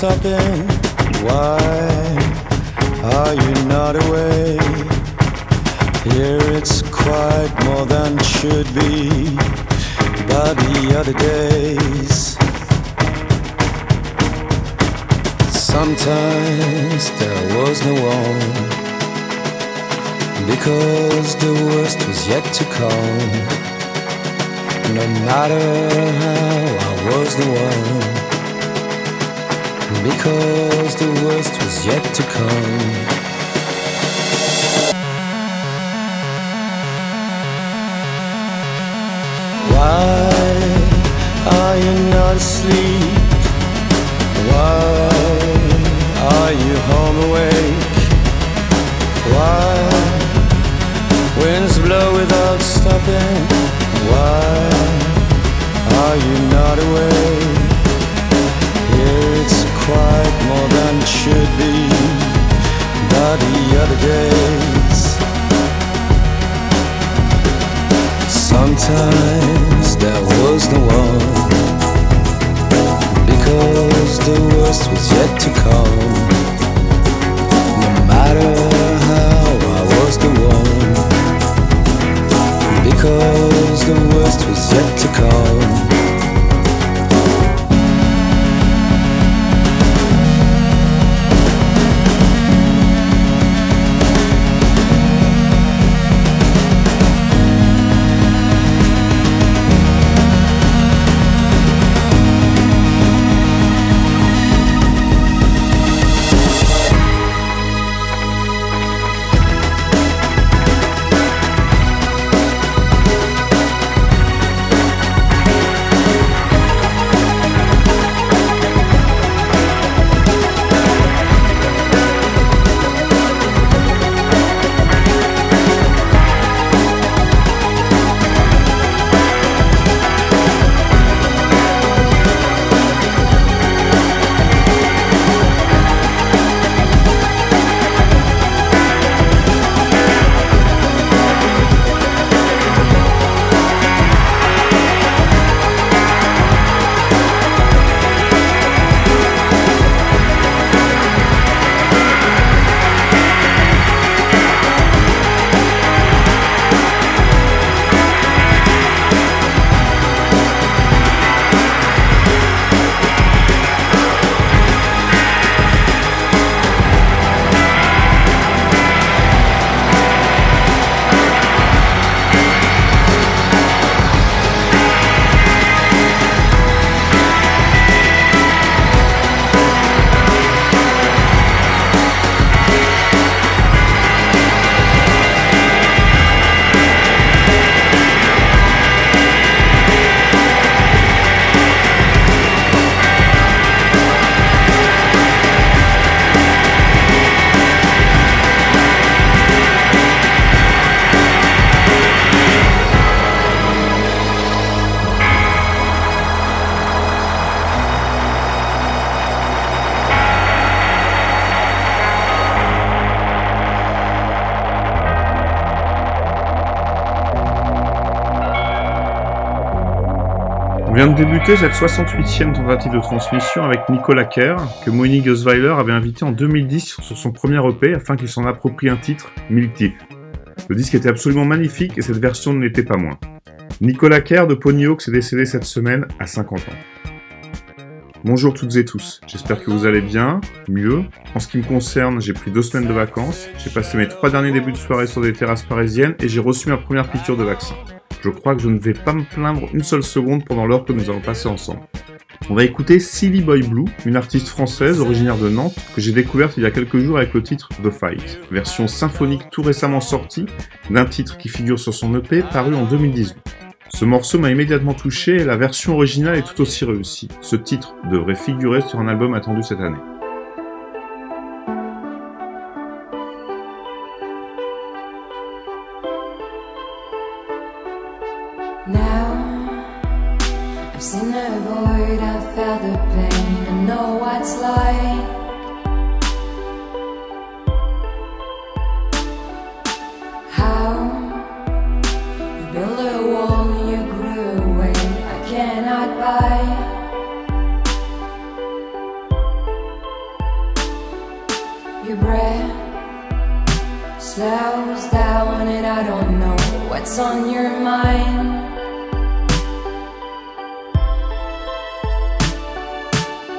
stopping? Why are you not awake? Here it's quite more than should be. But the other days, sometimes there was no one. Because the worst was yet to come. No matter how I was the one. Because the worst was yet to come. Why are you not asleep? Why are you home awake? Why winds blow without stopping? Why are you not awake? It's quite more than it should be. But the other days, sometimes there was no one. Because the worst was yet to come. No matter how I was the one. Because the worst was yet to come. De débuter cette 68e tentative de transmission avec Nicolas Kerr, que Monique Osweiler avait invité en 2010 sur son premier EP afin qu'il s'en approprie un titre, Milk Tea. Le disque était absolument magnifique et cette version ne l'était pas moins. Nicolas Kerr de Ponyhawk s'est décédé cette semaine à 50 ans. Bonjour toutes et tous, j'espère que vous allez bien, mieux. En ce qui me concerne, j'ai pris deux semaines de vacances, j'ai passé mes trois derniers débuts de soirée sur des terrasses parisiennes et j'ai reçu ma première piqûre de vaccin. Je crois que je ne vais pas me plaindre une seule seconde pendant l'heure que nous allons passer ensemble. On va écouter Silly Boy Blue, une artiste française originaire de Nantes que j'ai découverte il y a quelques jours avec le titre The Fight, version symphonique tout récemment sortie d'un titre qui figure sur son EP paru en 2018. Ce morceau m'a immédiatement touché et la version originale est tout aussi réussie. Ce titre devrait figurer sur un album attendu cette année. on your mind.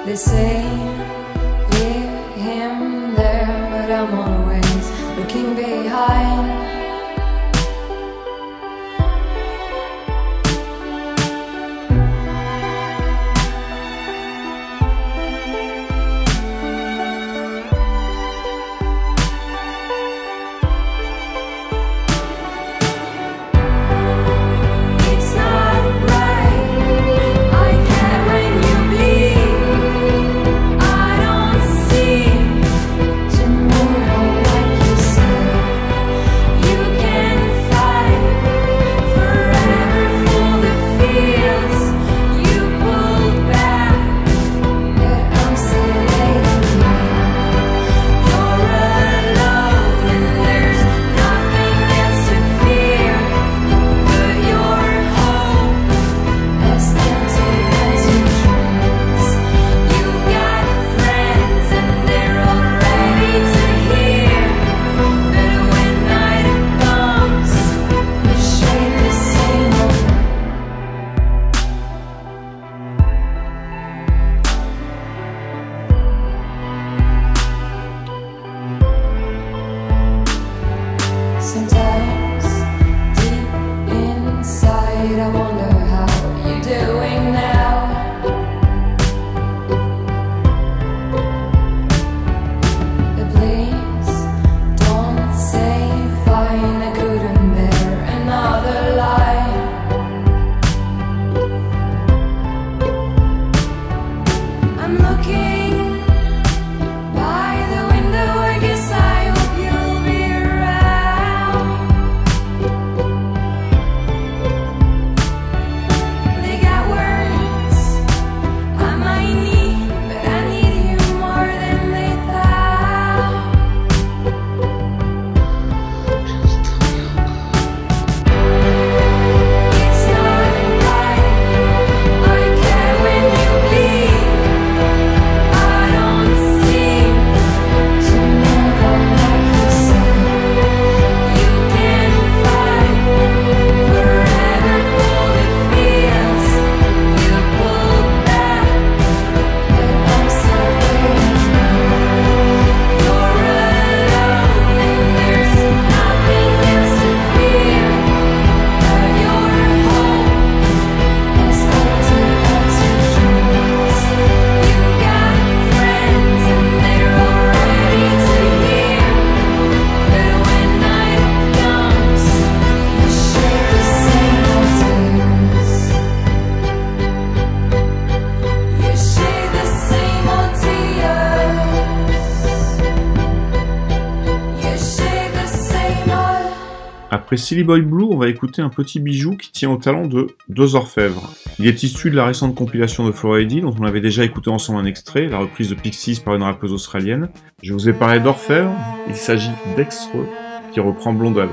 They say Après Silly Boy Blue, on va écouter un petit bijou qui tient au talent de Deux Orfèvres. Il est issu de la récente compilation de Floridi, dont on avait déjà écouté ensemble un extrait, la reprise de Pixies par une rappeuse australienne. Je vous ai parlé d'Orfèvre, il s'agit d'Extre qui reprend Blondel.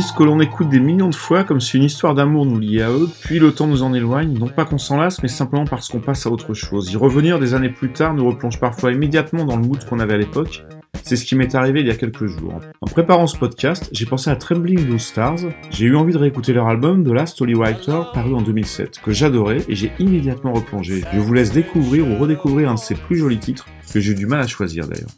Que l'on écoute des millions de fois comme si une histoire d'amour nous liait à eux, puis le temps nous en éloigne, non pas qu'on s'en lasse, mais simplement parce qu'on passe à autre chose. Y revenir des années plus tard nous replonge parfois immédiatement dans le mood qu'on avait à l'époque. C'est ce qui m'est arrivé il y a quelques jours. En préparant ce podcast, j'ai pensé à Trembling Blue Stars. J'ai eu envie de réécouter leur album The Last Holy Writer paru en 2007, que j'adorais et j'ai immédiatement replongé. Je vous laisse découvrir ou redécouvrir un de ses plus jolis titres, que j'ai eu du mal à choisir d'ailleurs.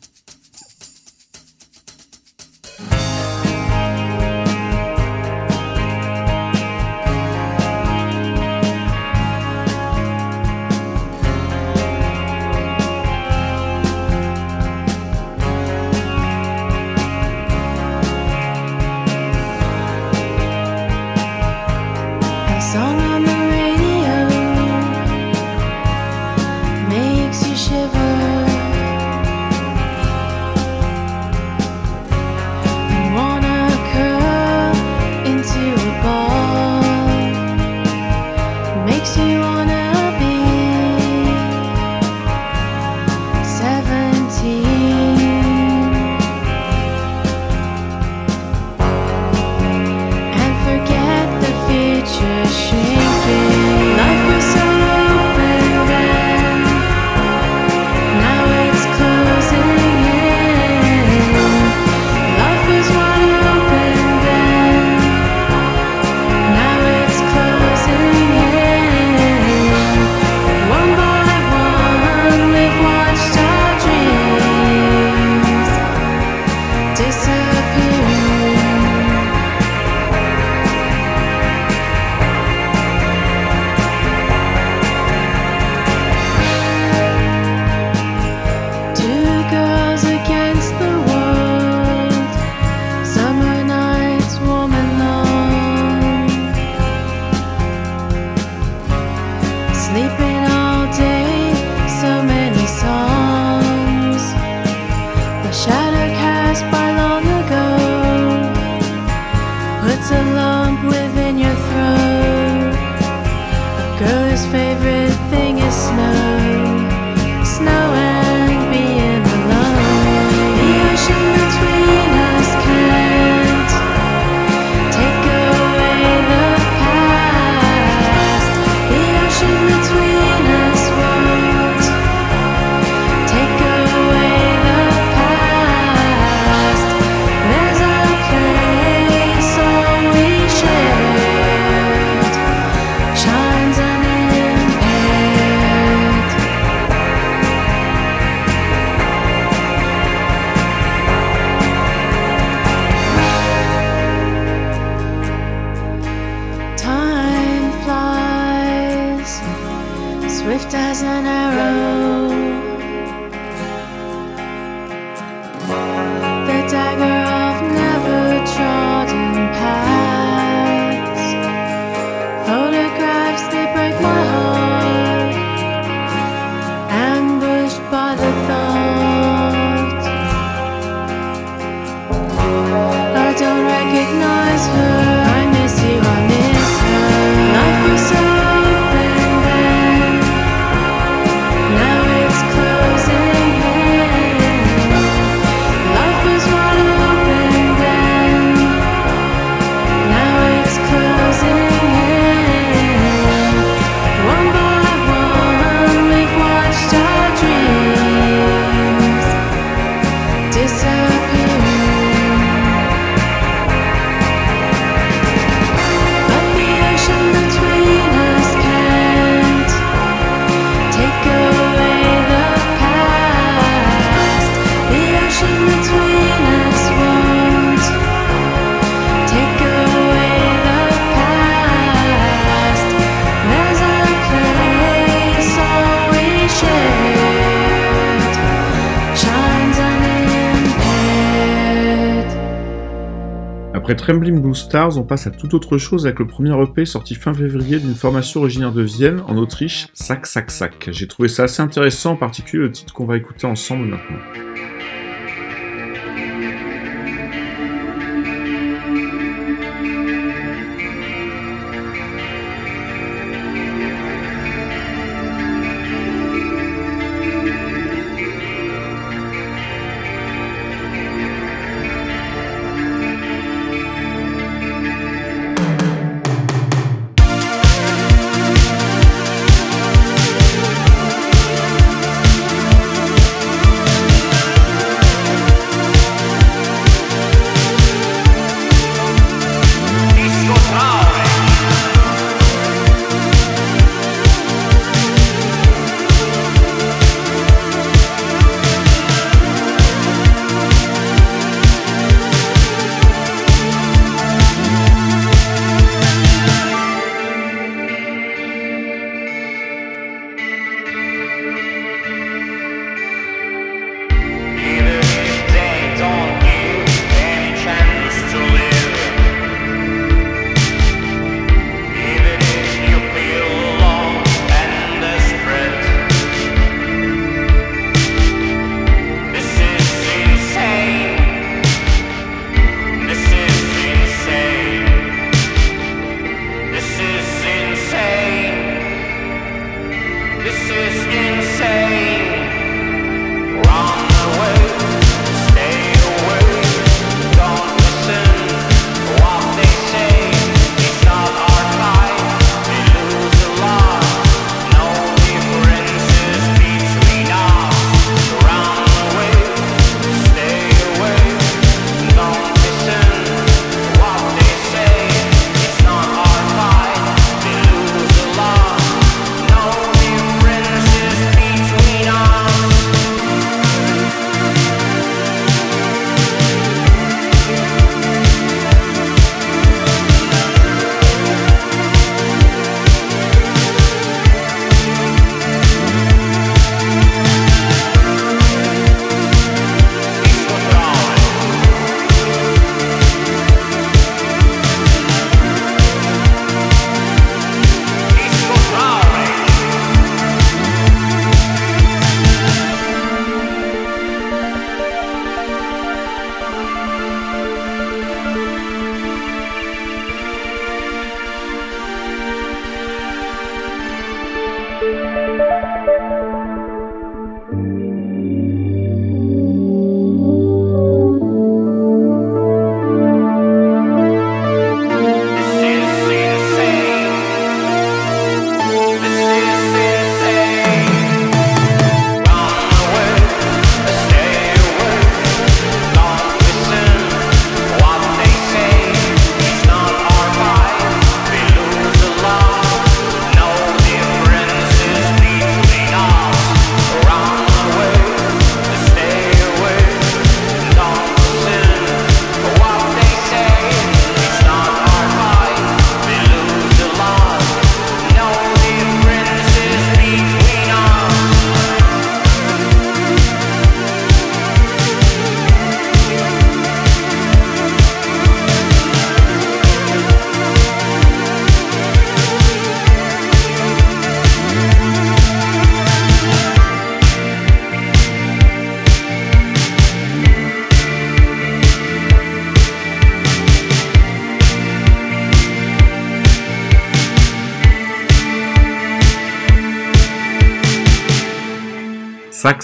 À tout autre chose avec le premier EP sorti fin février d'une formation originaire de Vienne, en Autriche, Sac Sac Sac. J'ai trouvé ça assez intéressant, en particulier le titre qu'on va écouter ensemble maintenant.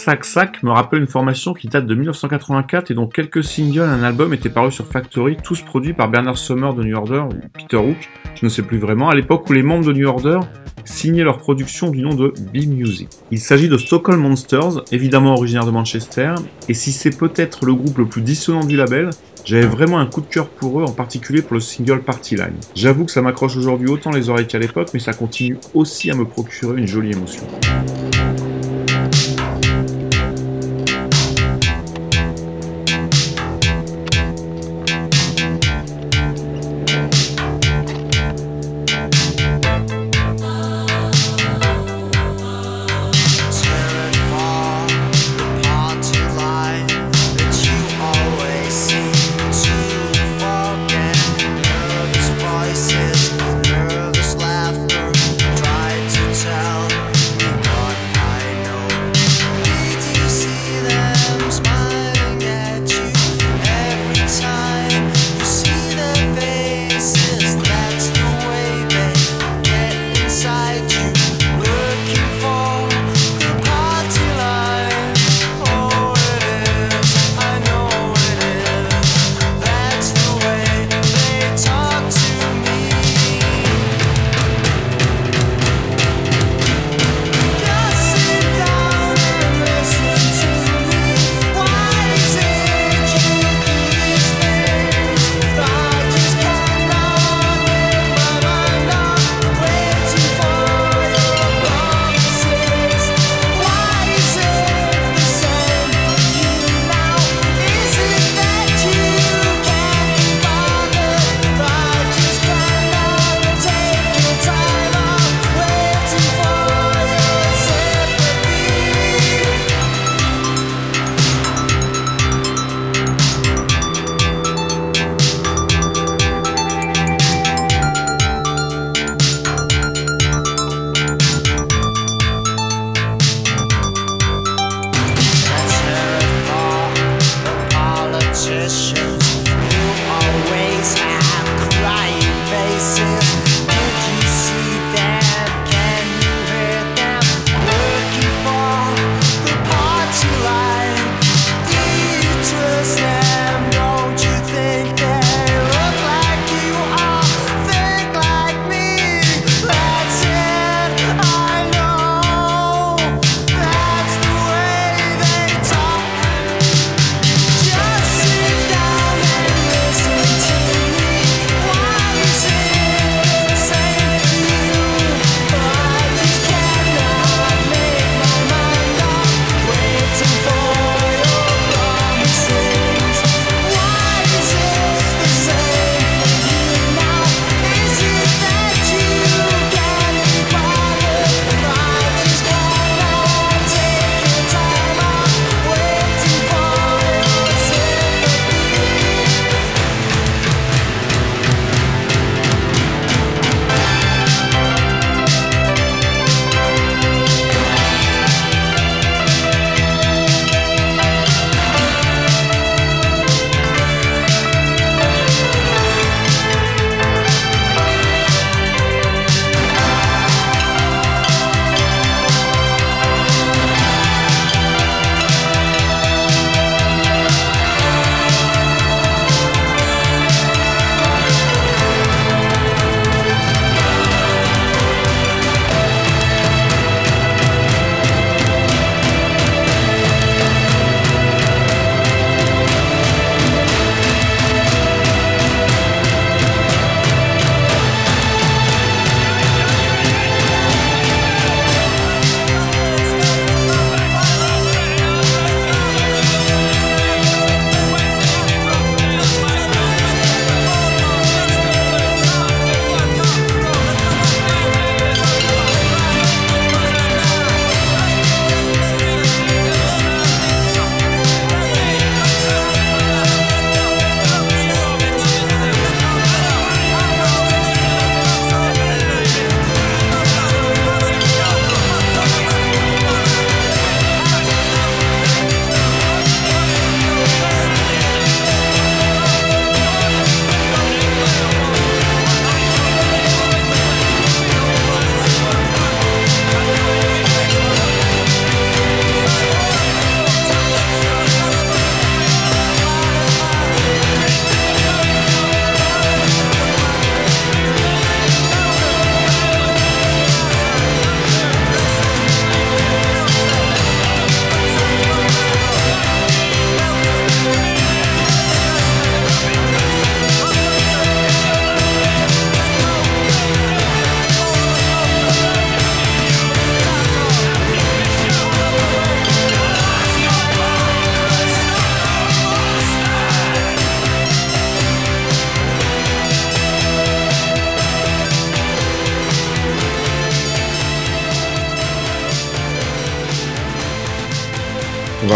Sac Sac me rappelle une formation qui date de 1984 et dont quelques singles et un album étaient parus sur Factory, tous produits par Bernard Sommer de New Order ou Peter Hook, je ne sais plus vraiment, à l'époque où les membres de New Order signaient leur production du nom de B-Music. Il s'agit de Stockholm Monsters, évidemment originaire de Manchester, et si c'est peut-être le groupe le plus dissonant du label, j'avais vraiment un coup de cœur pour eux, en particulier pour le single Party Line. J'avoue que ça m'accroche aujourd'hui autant les oreilles qu'à l'époque, mais ça continue aussi à me procurer une jolie émotion.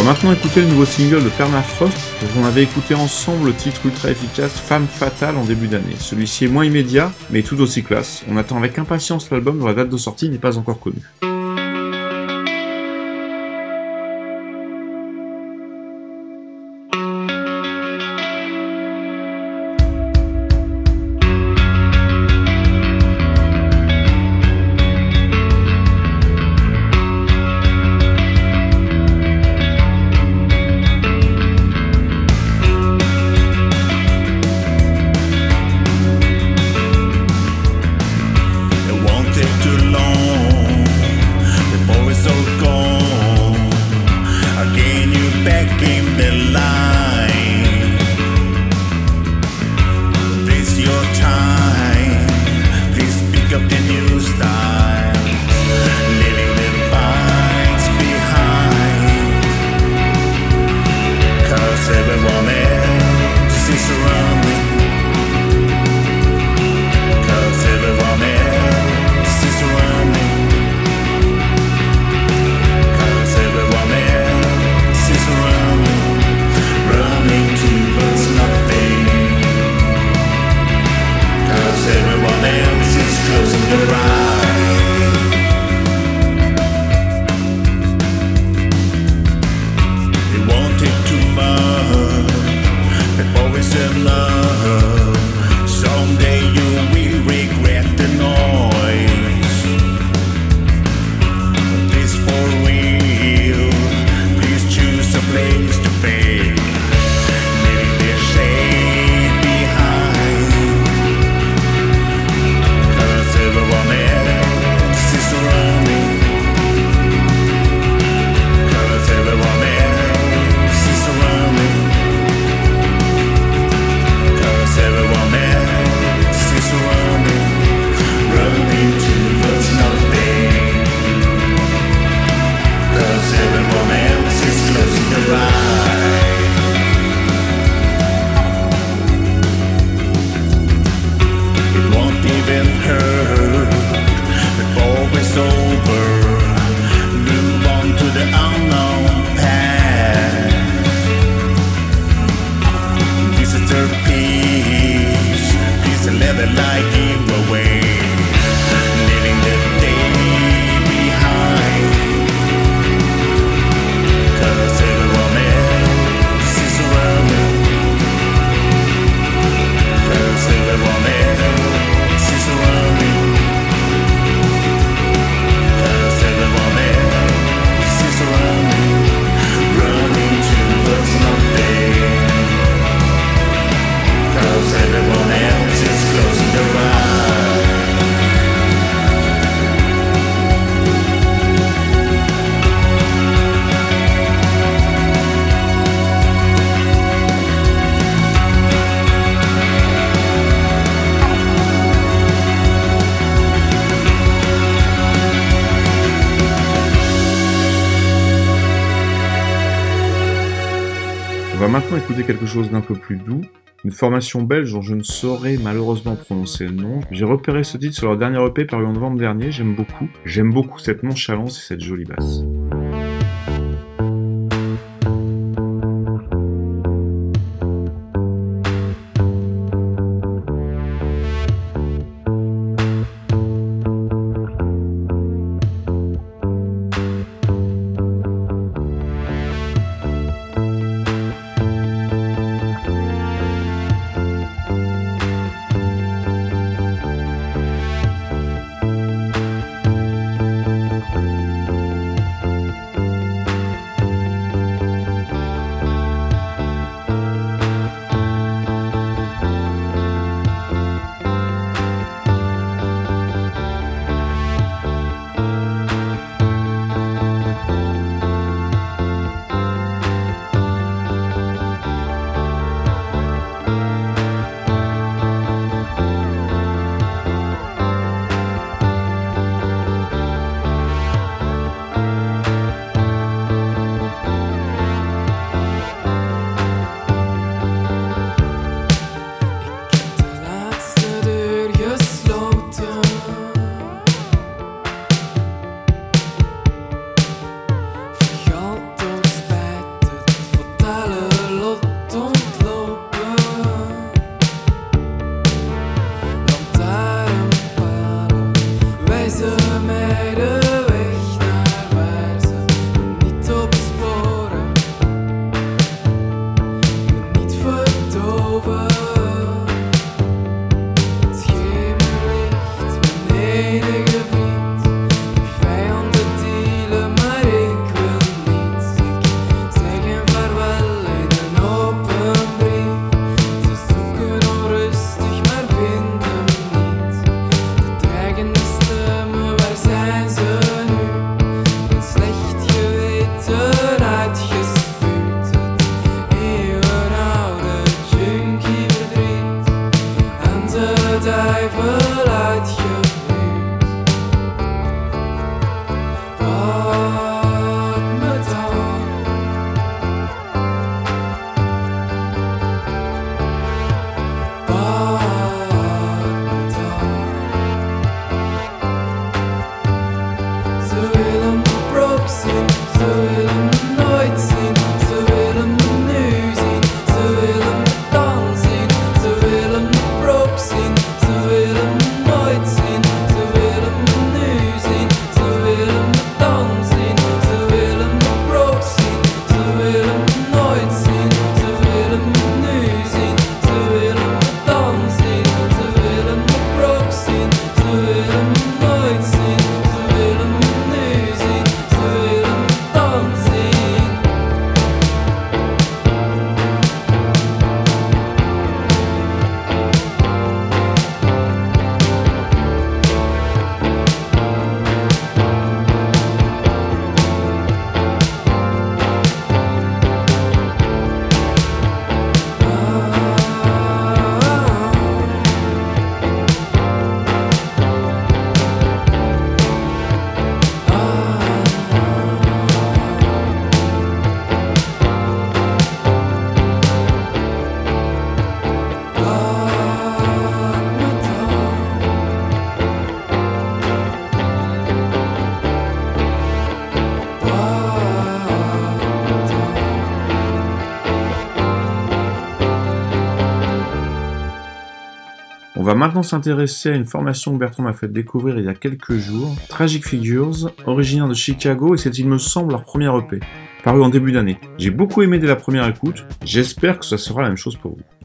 Va maintenant écouter le nouveau single de Permafrost, dont on avait écouté ensemble le titre ultra efficace Femme Fatale en début d'année. Celui-ci est moins immédiat, mais tout aussi classe. On attend avec impatience l'album dont la date de sortie n'est pas encore connue. Quelque chose d'un peu plus doux, une formation belge dont je ne saurais malheureusement prononcer le nom. J'ai repéré ce titre sur leur dernier EP paru en novembre dernier, j'aime beaucoup. J'aime beaucoup cette nonchalance et cette jolie basse. Maintenant s'intéresser à une formation que Bertrand m'a fait découvrir il y a quelques jours, Tragic Figures, originaire de Chicago et c'est il me semble leur première EP, paru en début d'année. J'ai beaucoup aimé dès la première écoute, j'espère que ça sera la même chose pour vous.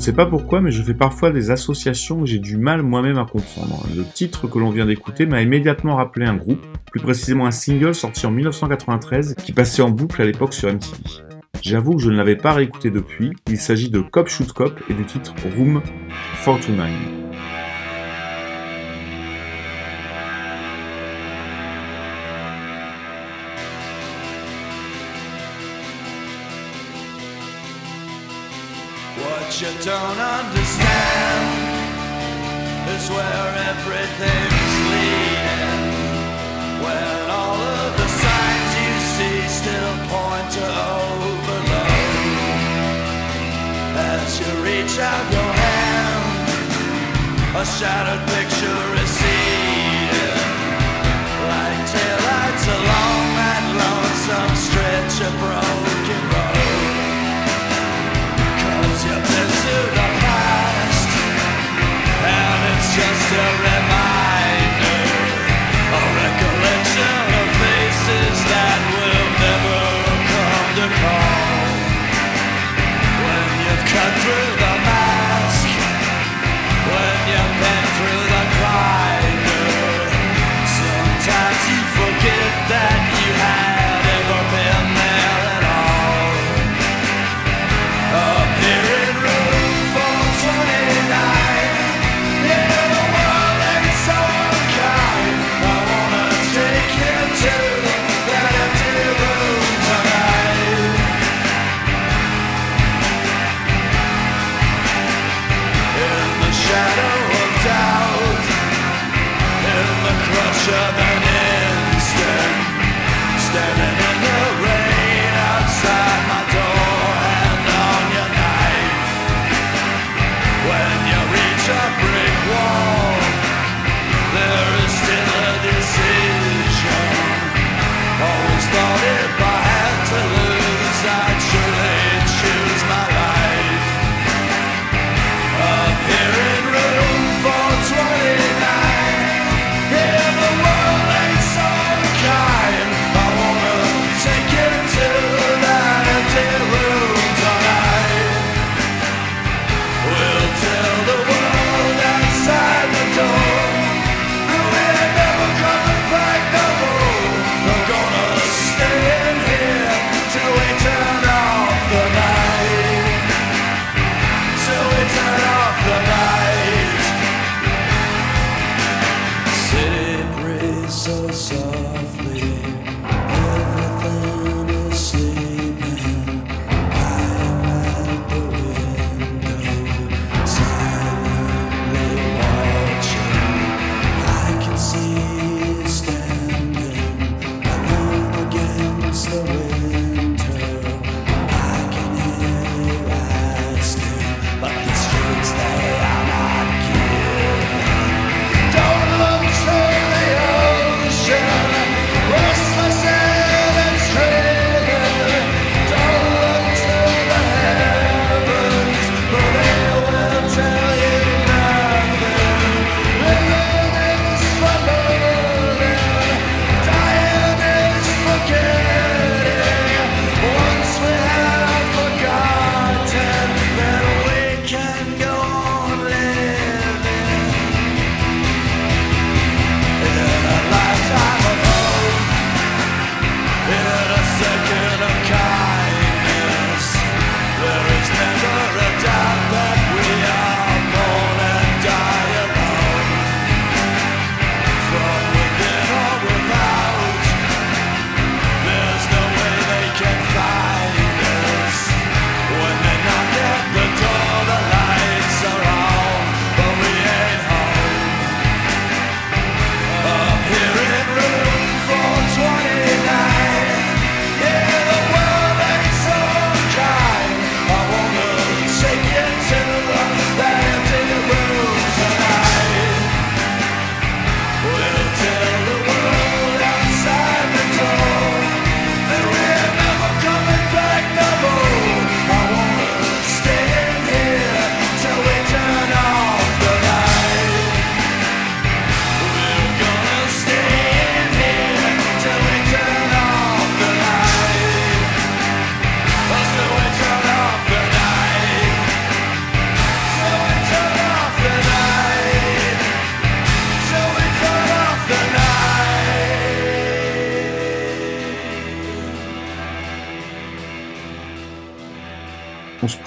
Ne sais pas pourquoi, mais je fais parfois des associations que j'ai du mal moi-même à comprendre. Le titre que l'on vient d'écouter m'a immédiatement rappelé un groupe, plus précisément un single sorti en 1993 qui passait en boucle à l'époque sur MTV. J'avoue que je ne l'avais pas réécouté depuis, il s'agit de Cop Shoot Cop et du titre Room 429. You don't understand is where everything's leading. When all of the signs you see still point to overload. As you reach out your hand, a shattered picture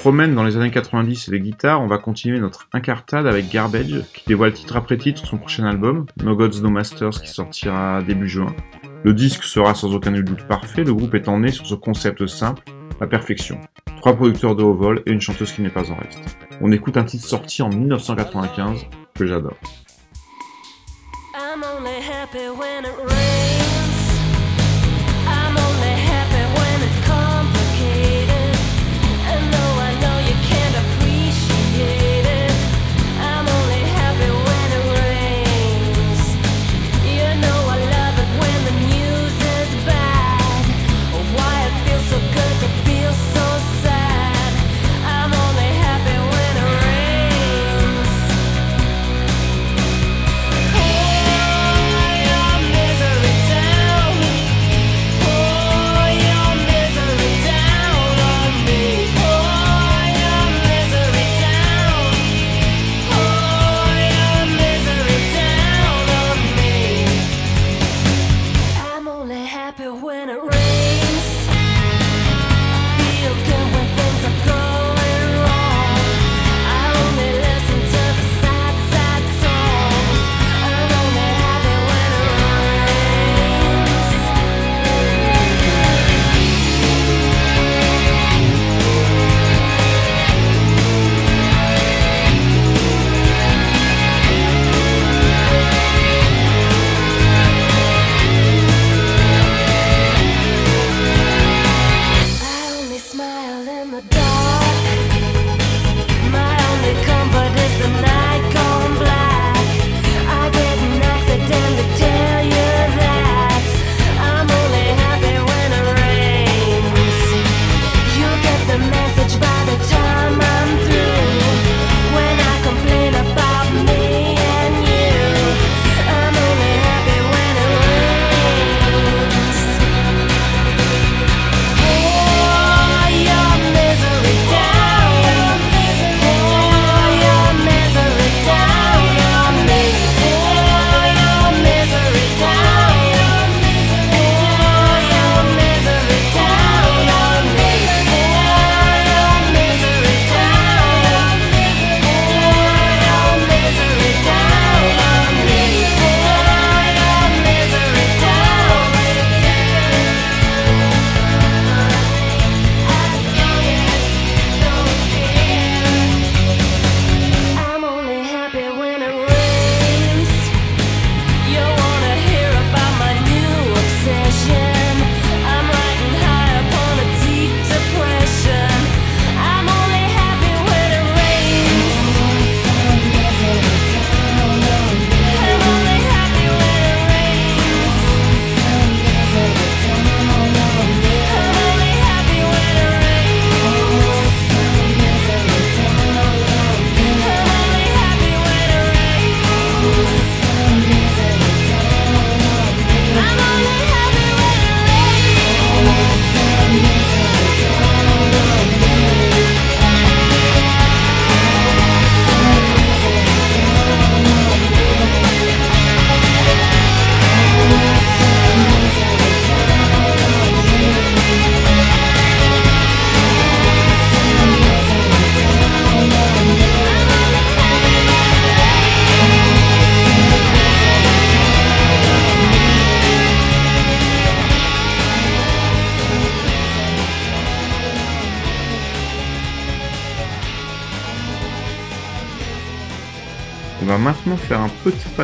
promène dans les années 90 et les guitares, on va continuer notre incartade avec Garbage, qui dévoile titre après titre son prochain album, No Gods No Masters, qui sortira début juin. Le disque sera sans aucun doute parfait, le groupe étant né sur ce concept simple, la perfection. Trois producteurs de haut vol et une chanteuse qui n'est pas en reste. On écoute un titre sorti en 1995 que j'adore.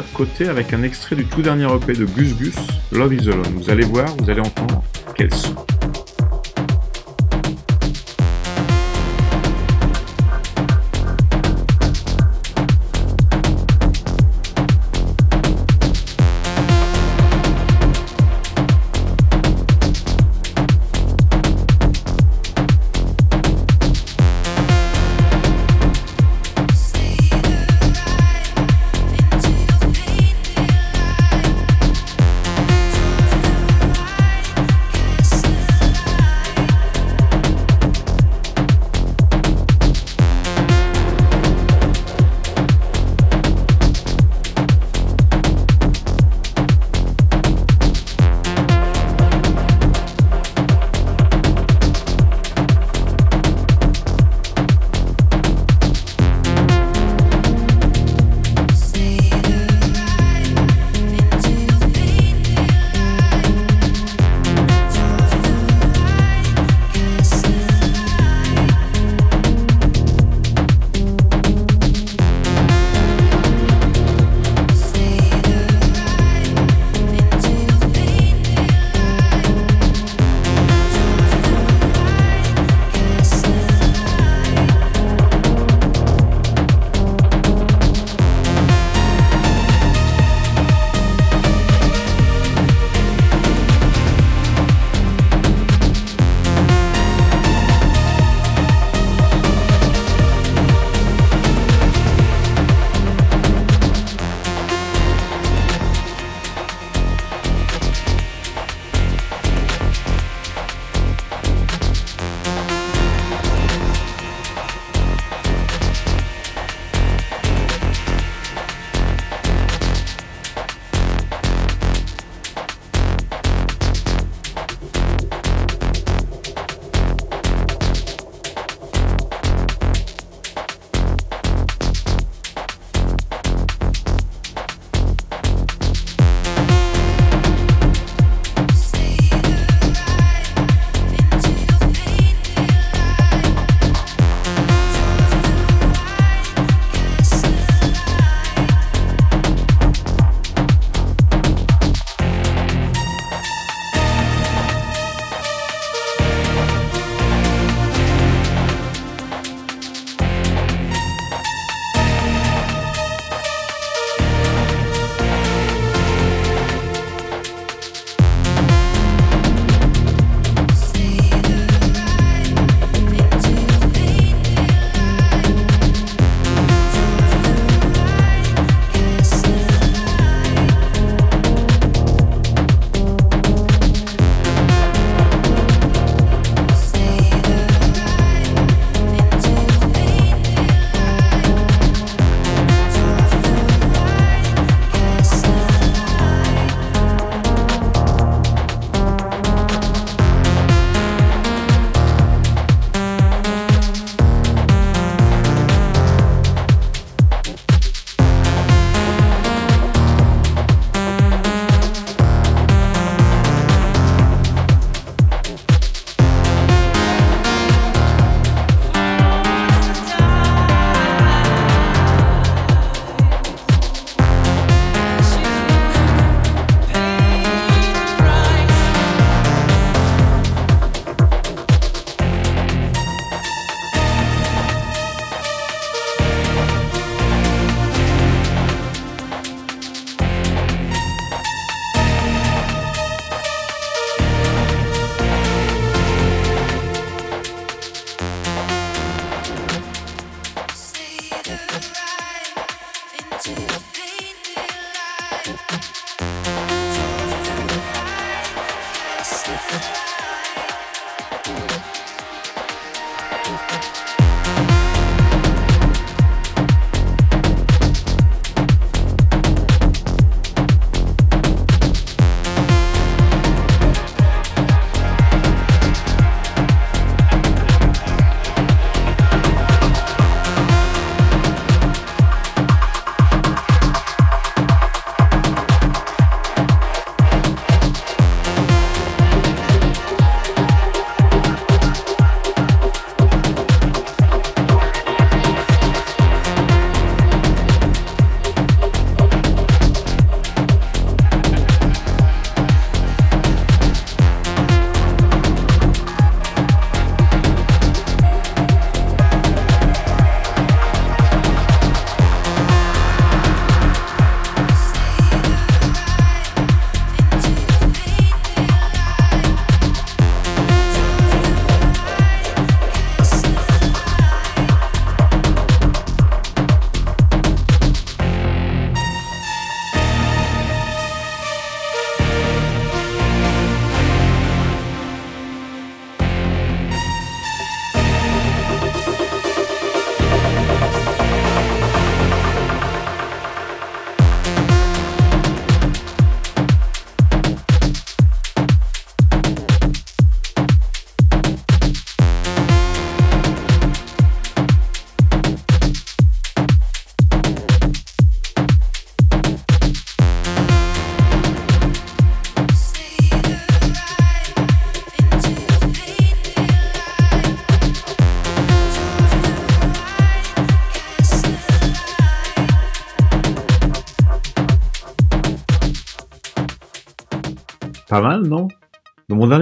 De côté avec un extrait du tout dernier EP de Gus Gus, Love is Alone. Vous allez voir, vous allez entendre quel son.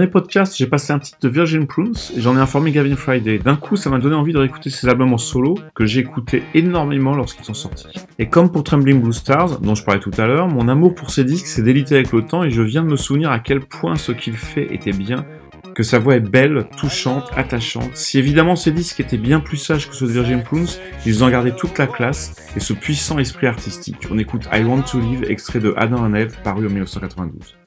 Podcast, j'ai passé un titre de Virgin Prunes et j'en ai informé Gavin Friday. D'un coup, ça m'a donné envie de réécouter ses albums en solo, que j'ai écouté énormément lorsqu'ils sont sortis. Et comme pour Trembling Blue Stars, dont je parlais tout à l'heure, mon amour pour ces disques s'est délité avec le temps et je viens de me souvenir à quel point ce qu'il fait était bien, que sa voix est belle, touchante, attachante. Si évidemment ces disques étaient bien plus sages que ceux de Virgin Prunes, ils ont gardé toute la classe et ce puissant esprit artistique. On écoute I Want to Live, extrait de Adam and Eve, paru en 1992.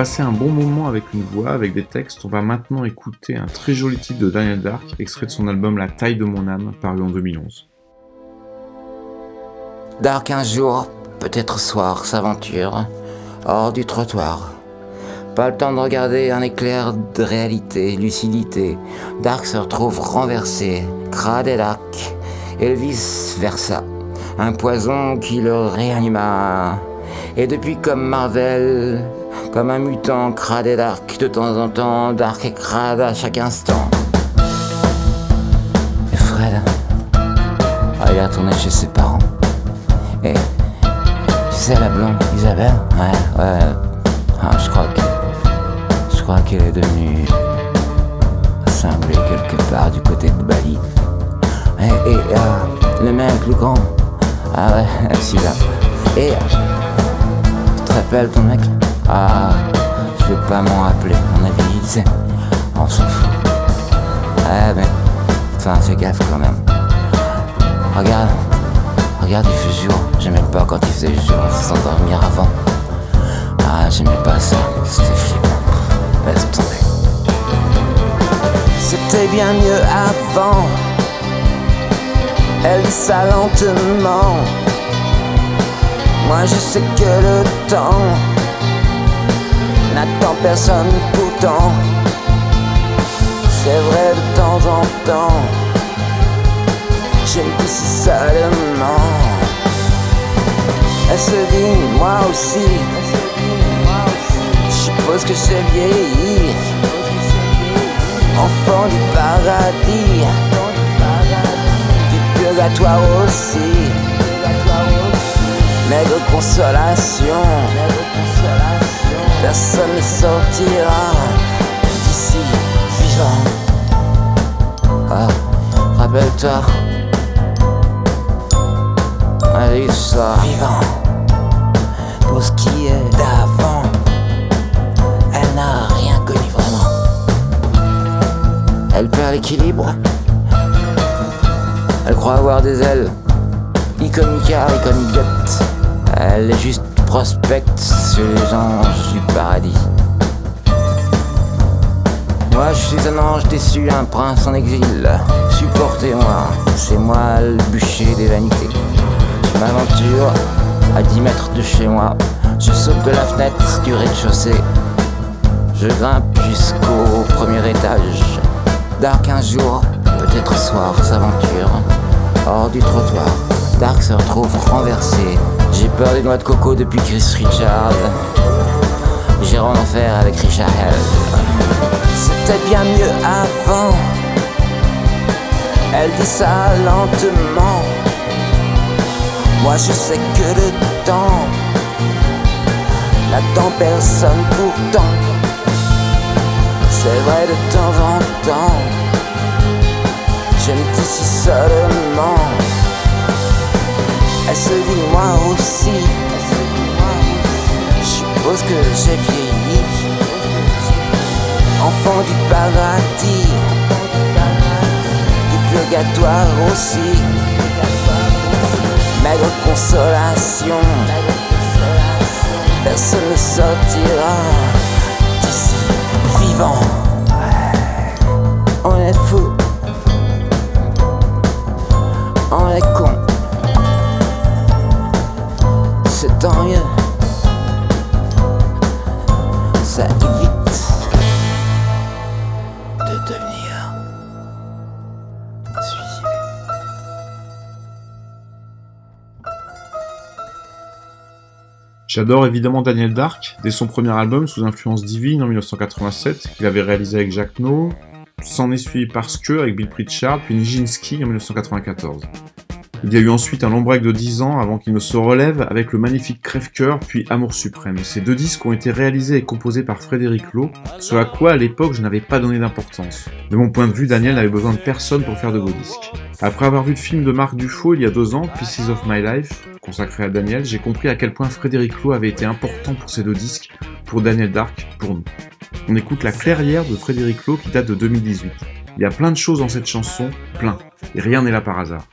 Passer un bon moment avec une voix, avec des textes. On va maintenant écouter un très joli titre de Daniel Dark, extrait de son album La taille de mon âme, paru en 2011. Dark un jour, peut-être soir, s'aventure hors du trottoir. Pas le temps de regarder un éclair de réalité, lucidité. Dark se retrouve renversé, crade et Dark, et vice versa. Un poison qui le réanima. Et depuis comme Marvel, comme un mutant crade et Dark, de temps en temps, Dark et crade à chaque instant. Et Fred, ah, il est retourné chez ses parents. Et tu sais la blonde, Isabelle? Ouais, ouais. Ah, je crois que. Je crois qu'elle est devenue. cinglée quelque part du côté de Bali. Et, euh, le mec, le grand. Ah ouais, celui-là. Et. Tu te rappelles ton mec? Ah, je vais pas m'en rappeler. On avait dit. On s'en fout. Ouais, mais. Enfin, fais gaffe quand même. Regarde. Regarde, il fait jour. J'aimais pas quand il faisait jour. S'endormir avant. Ah, j'aimais pas ça. C'était flippant. Laisse tomber. C'était bien mieux avant. Elle dit lentement. Moi je sais que le temps n'attend personne pourtant. C'est vrai de temps en temps. Je me si seulement. Elle se dit moi aussi. Je suppose que j'ai vieilli. Enfant du paradis. Du purgatoire aussi. Maigre consolation. Personne ne sortira d'ici vivant. Ah, rappelle-toi. Allez, ça. Vivant. Pour ce qui est d'avant. Elle n'a rien connu vraiment. Elle perd l'équilibre. Elle croit avoir des ailes. Iconica, iconiquette. Elle est juste prospecte sur les anges du paradis. Moi je suis un ange déçu, un prince en exil. Supportez-moi, c'est moi le bûcher des vanités. Je m'aventure à 10 mètres de chez moi. Je saute de la fenêtre du rez-de-chaussée. Je grimpe jusqu'au premier étage. Dark un jour, peut-être soir, s'aventure. Hors du trottoir, Dark se retrouve renversé. J'ai peur des noix de coco depuis Chris Richard. J'irai en enfer avec Richard. C'était bien mieux avant. Elle dit ça lentement. Moi je sais que le temps n'attend personne pourtant. C'est vrai de temps en temps. Je me dis si seulement. Elle se dit moi aussi. Je suppose que j'ai vieilli. Enfant du paradis. Du purgatoire aussi. Maigre consolation. Personne ne sortira d'ici vivant. On est fou. J'adore évidemment Daniel Dark, dès son premier album sous influence divine en 1987, qu'il avait réalisé avec Jacques No, s'en est suivi Parce que avec Bill Pritchard, puis Nijinsky en 1994. Il y a eu ensuite un long break de 10 ans avant qu'il ne se relève avec le magnifique Crève-Cœur puis Amour Suprême. Ces deux disques ont été réalisés et composés par Frédéric Lowe, ce à quoi à l'époque je n'avais pas donné d'importance. De mon point de vue, Daniel n'avait besoin de personne pour faire de beaux disques. Après avoir vu le film de Marc Dufaux il y a deux ans, Pieces of My Life, consacré à Daniel, j'ai compris à quel point Frédéric Lowe avait été important pour ces deux disques, pour Daniel Dark, pour nous. On écoute La Clairière de Frédéric Lowe qui date de 2018. Il y a plein de choses dans cette chanson, plein, et rien n'est là par hasard.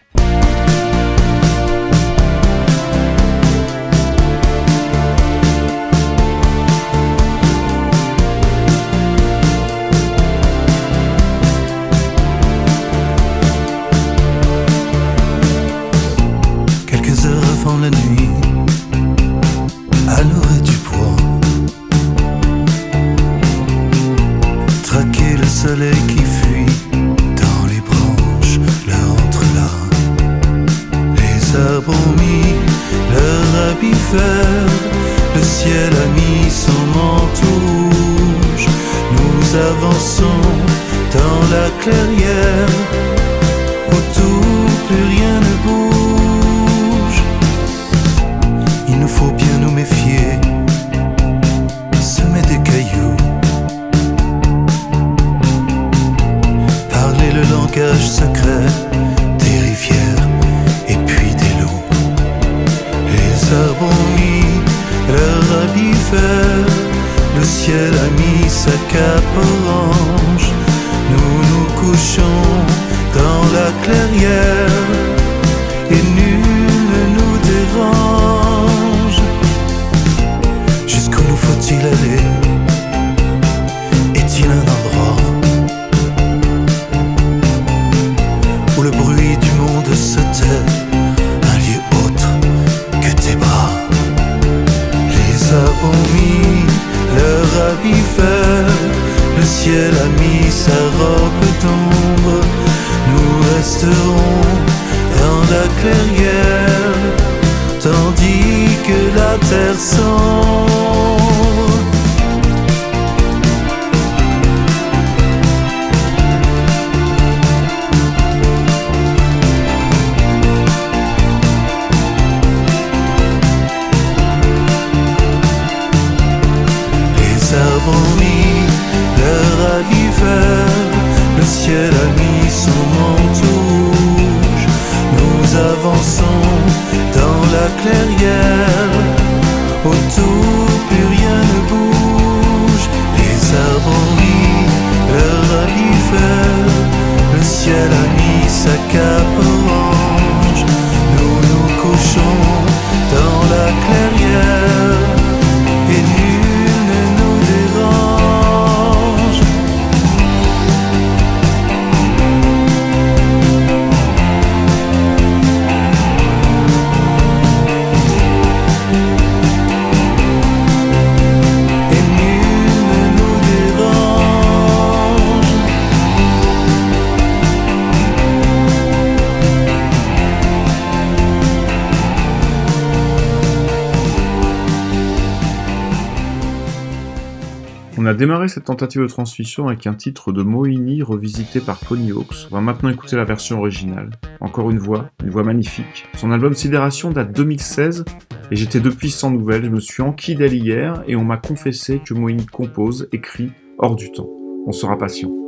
démarré cette tentative de transmission avec un titre de Mohini revisité par Pony Hawks. On va maintenant écouter la version originale. Encore une voix, une voix magnifique. Son album Sidération date 2016 et j'étais depuis sans nouvelles. Je me suis enquis d'elle hier et on m'a confessé que Mohini compose, écrit, hors du temps. On sera patient.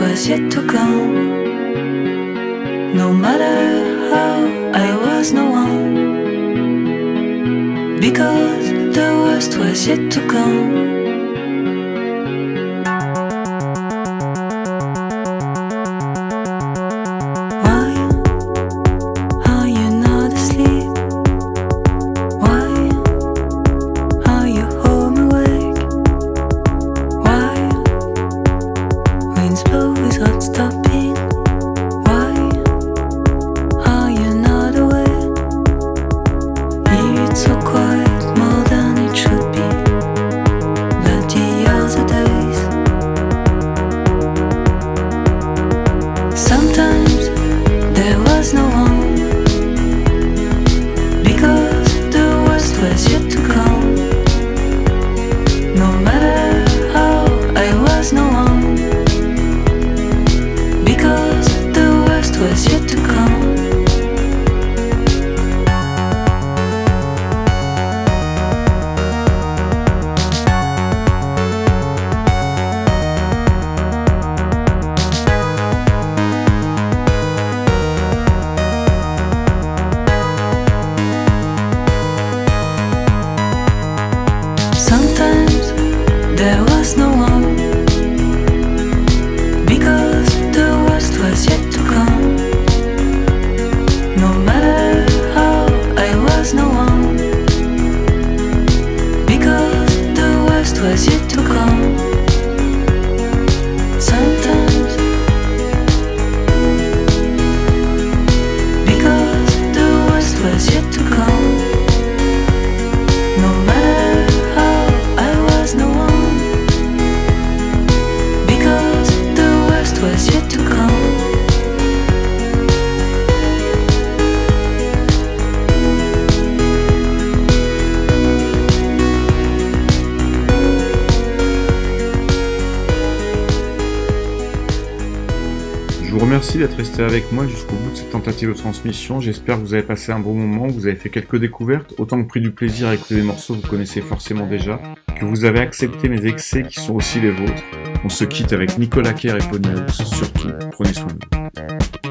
was yet to come. No matter how I was no one, because the worst was yet to come. Avec moi jusqu'au bout de cette tentative de transmission. J'espère que vous avez passé un bon moment, que vous avez fait quelques découvertes, autant que pris du plaisir à écouter des morceaux que vous connaissez forcément déjà, que vous avez accepté mes excès qui sont aussi les vôtres. On se quitte avec Nicolas Kerr et Pony. Surtout, prenez soin de vous.